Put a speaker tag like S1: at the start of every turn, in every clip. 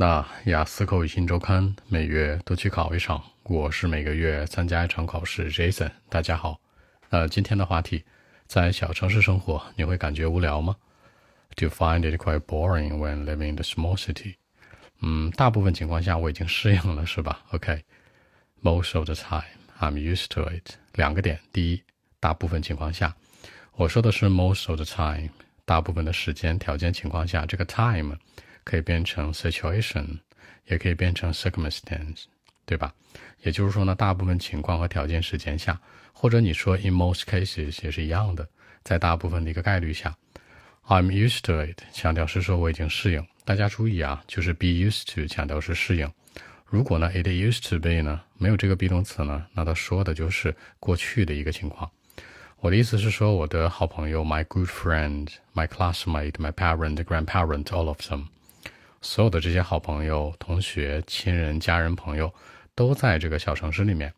S1: 那雅思口语新周刊每月都去考一场，我是每个月参加一场考试。Jason，大家好。那今天的话题，在小城市生活，你会感觉无聊吗？Do you find it quite boring when living in the small city？嗯，大部分情况下我已经适应了，是吧？OK，most of the time I'm used to it。两个点，第一，大部分情况下，我说的是 most of the time，大部分的时间、条件情况下，这个 time。可以变成 situation，也可以变成 circumstance，对吧？也就是说呢，大部分情况和条件时间下，或者你说 in most cases 也是一样的，在大部分的一个概率下，I'm used to it，强调是说我已经适应。大家注意啊，就是 be used to，强调是适应。如果呢 it used to be 呢，没有这个 be 动词呢，那它说的就是过去的一个情况。我的意思是说，我的好朋友，my good friend，my classmate，my parent，grandparent，all of them。所有的这些好朋友、同学、亲人、家人、朋友，都在这个小城市里面。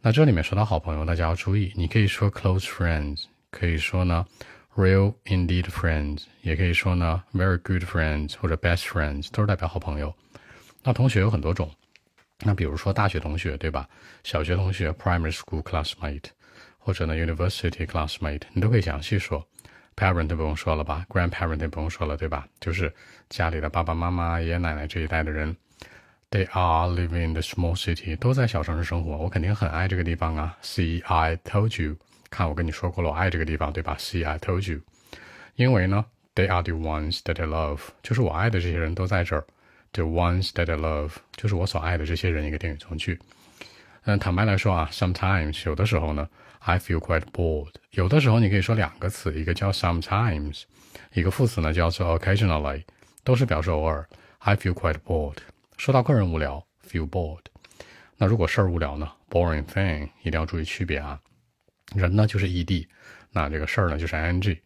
S1: 那这里面说到好朋友，大家要注意，你可以说 close friends，可以说呢 real indeed friends，也可以说呢 very good friends 或者 best friends，都是代表好朋友。那同学有很多种，那比如说大学同学，对吧？小学同学 primary school classmate，或者呢 university classmate，你都可以详细说。Parent 不用说了吧，Grandparent 也不用说了，对吧？就是家里的爸爸妈妈、爷爷奶奶这一代的人。They are living in the small city，都在小城市生活。我肯定很爱这个地方啊。See, I told you，看我跟你说过了，我爱这个地方，对吧？See, I told you。因为呢，They are the ones that I love，就是我爱的这些人都在这儿。The ones that I love，就是我所爱的这些人。一个定语从句。嗯，坦白来说啊，sometimes 有的时候呢。I feel quite bored。有的时候你可以说两个词，一个叫 sometimes，一个副词呢叫做 occasionally，都是表示偶尔。I feel quite bored。说到个人无聊，feel bored。那如果事儿无聊呢？boring thing，一定要注意区别啊。人呢就是 ed，那这个事儿呢就是 ing。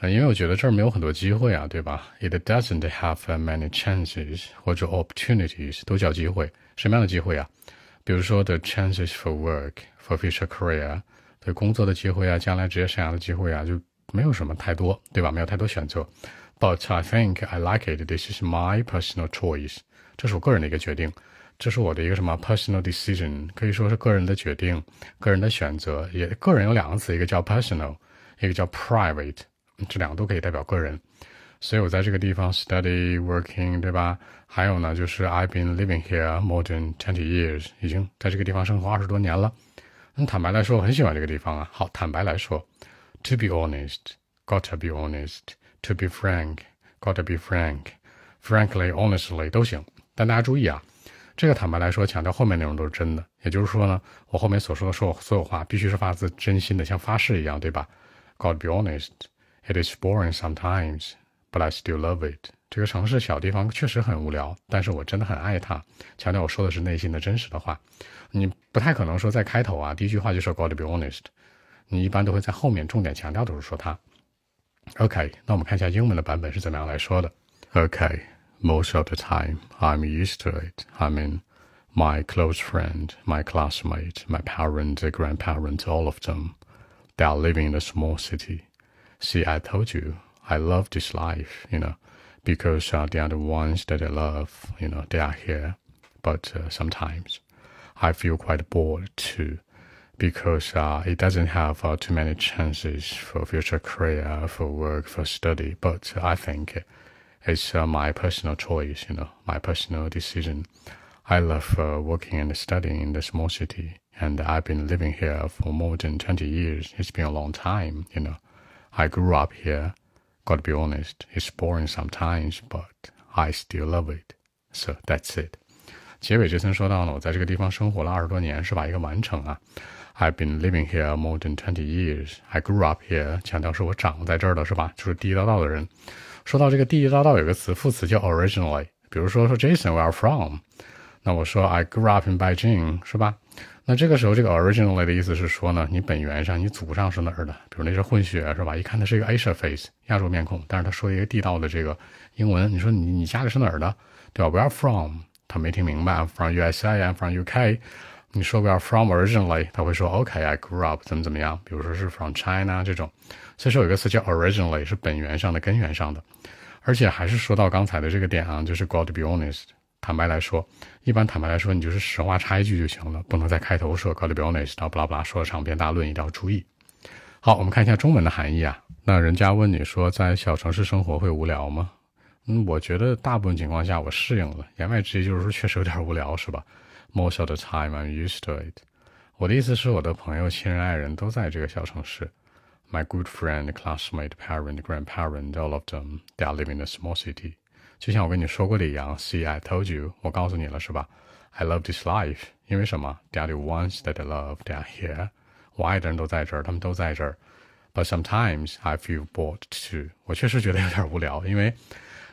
S1: 呃，因为我觉得这儿没有很多机会啊，对吧？It doesn't have many chances 或者 opportunities 都叫机会。什么样的机会啊？比如说 the chances for work for future career。对工作的机会啊，将来职业生涯的机会啊，就没有什么太多，对吧？没有太多选择。But I think I like it. This is my personal choice. 这是我个人的一个决定，这是我的一个什么 personal decision，可以说是个人的决定，个人的选择。也个人有两个词，一个叫 personal，一个叫 private，这两个都可以代表个人。所以我在这个地方 study working，对吧？还有呢，就是 I've been living here more than twenty years，已经在这个地方生活二十多年了。那坦白来说，我很喜欢这个地方啊。好，坦白来说，to be honest，gotta be honest，to be frank，gotta be frank，frankly，honestly 都行。但大家注意啊，这个坦白来说，强调后面内容都是真的。也就是说呢，我后面所说的说所有话必须是发自真心的，像发誓一样，对吧？Gotta be honest，it is boring sometimes. sometimes，but I still love it。这个城市小地方确实很无聊，但是我真的很爱它。强调我说的是内心的真实的话。你不太可能说在开头啊，第一句话就说 "Gotta be honest"，你一般都会在后面重点强调都是说他。OK，那我们看一下英文的版本是怎么样来说的。OK，most of the time I'm used to it. I mean, my close friend, my classmate, my parents, grandparents, all of them, they are living in a small city. See, I told you, I love this life, you know, because uh, they are the ones that I love, you know, they are here. But uh, sometimes I feel quite bored too, because uh, it doesn't have uh, too many chances for future career, for work, for study. But I think it's uh, my personal choice, you know, my personal decision. I love uh, working and studying in the small city, and I've been living here for more than 20 years. It's been a long time, you know. I grew up here. Gotta be honest, it's boring sometimes, but I still love it. So that's it. 结尾这层说到呢，我在这个地方生活了二十多年，是吧？一个完成啊。I've been living here more than twenty years. I grew up here，强调是我长在这儿的，是吧？就是地地道道的人。说到这个地地道道，有个词副词叫 originally。比如说说 Jason，where are from？那我说 I grew up in Beijing，是吧？ 那这个时候这个 originally 的意思是说呢，你本源上你祖上是哪儿的？比如那是混血，是吧？一看他是一个 Asia face，亚洲面孔，但是他说一个地道的这个英文，你说你你家里是哪儿的？对吧？Where from？他没听明白，from USA，I'm from UK。你说 we are from originally，他会说 OK，I grew up 怎么怎么样。比如说是 from China 这种，所以说有一个词叫 originally，是本源上的、根源上的。而且还是说到刚才的这个点啊，就是 got to be honest，坦白来说，一般坦白来说，你就是实话插一句就行了，不能在开头说 “God be honest”，然后巴拉巴拉说长篇大论，一定要注意。好，我们看一下中文的含义啊。那人家问你说，在小城市生活会无聊吗？嗯，我觉得大部分情况下我适应了。言外之意就是说，确实有点无聊，是吧？Most of the time I'm used to it。我的意思是，我的朋友、亲人、爱人都在这个小城市。My good friend, classmate, parent, grandparent, all of them, they are living in a small city。就像我跟你说过的一样，See, I told you，我告诉你了，是吧？I love this life，因为什么？They are the ones that I love, they are here。我爱的人都在这儿，他们都在这儿。But sometimes I feel bored too。我确实觉得有点无聊，因为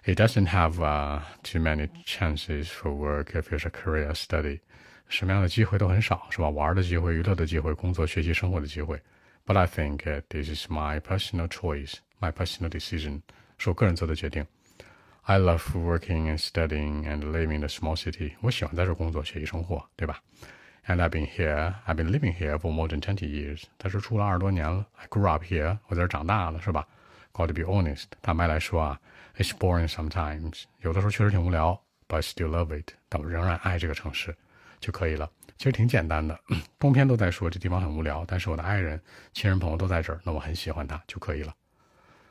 S1: it doesn't have uh, too many chances for work, future career, study。什么样的机会都很少，是吧？玩的机会、娱乐的机会、工作、学习、生活的机会。But I think this is my personal choice, my personal decision，是我个人做的决定。 I love working and studying and living in a small city。我喜欢在这工作、学习、生活，对吧？And I've been here, I've been living here for more than twenty years。他说住了二十多年了。I grew up here，我在这长大了，是吧？Got to be honest，坦白来说啊，it's boring sometimes。有的时候确实挺无聊，but I still love it。但我仍然爱这个城市，就可以了。其实挺简单的，通篇都在说这地方很无聊，但是我的爱人、亲人、朋友都在这儿，那我很喜欢它就可以了。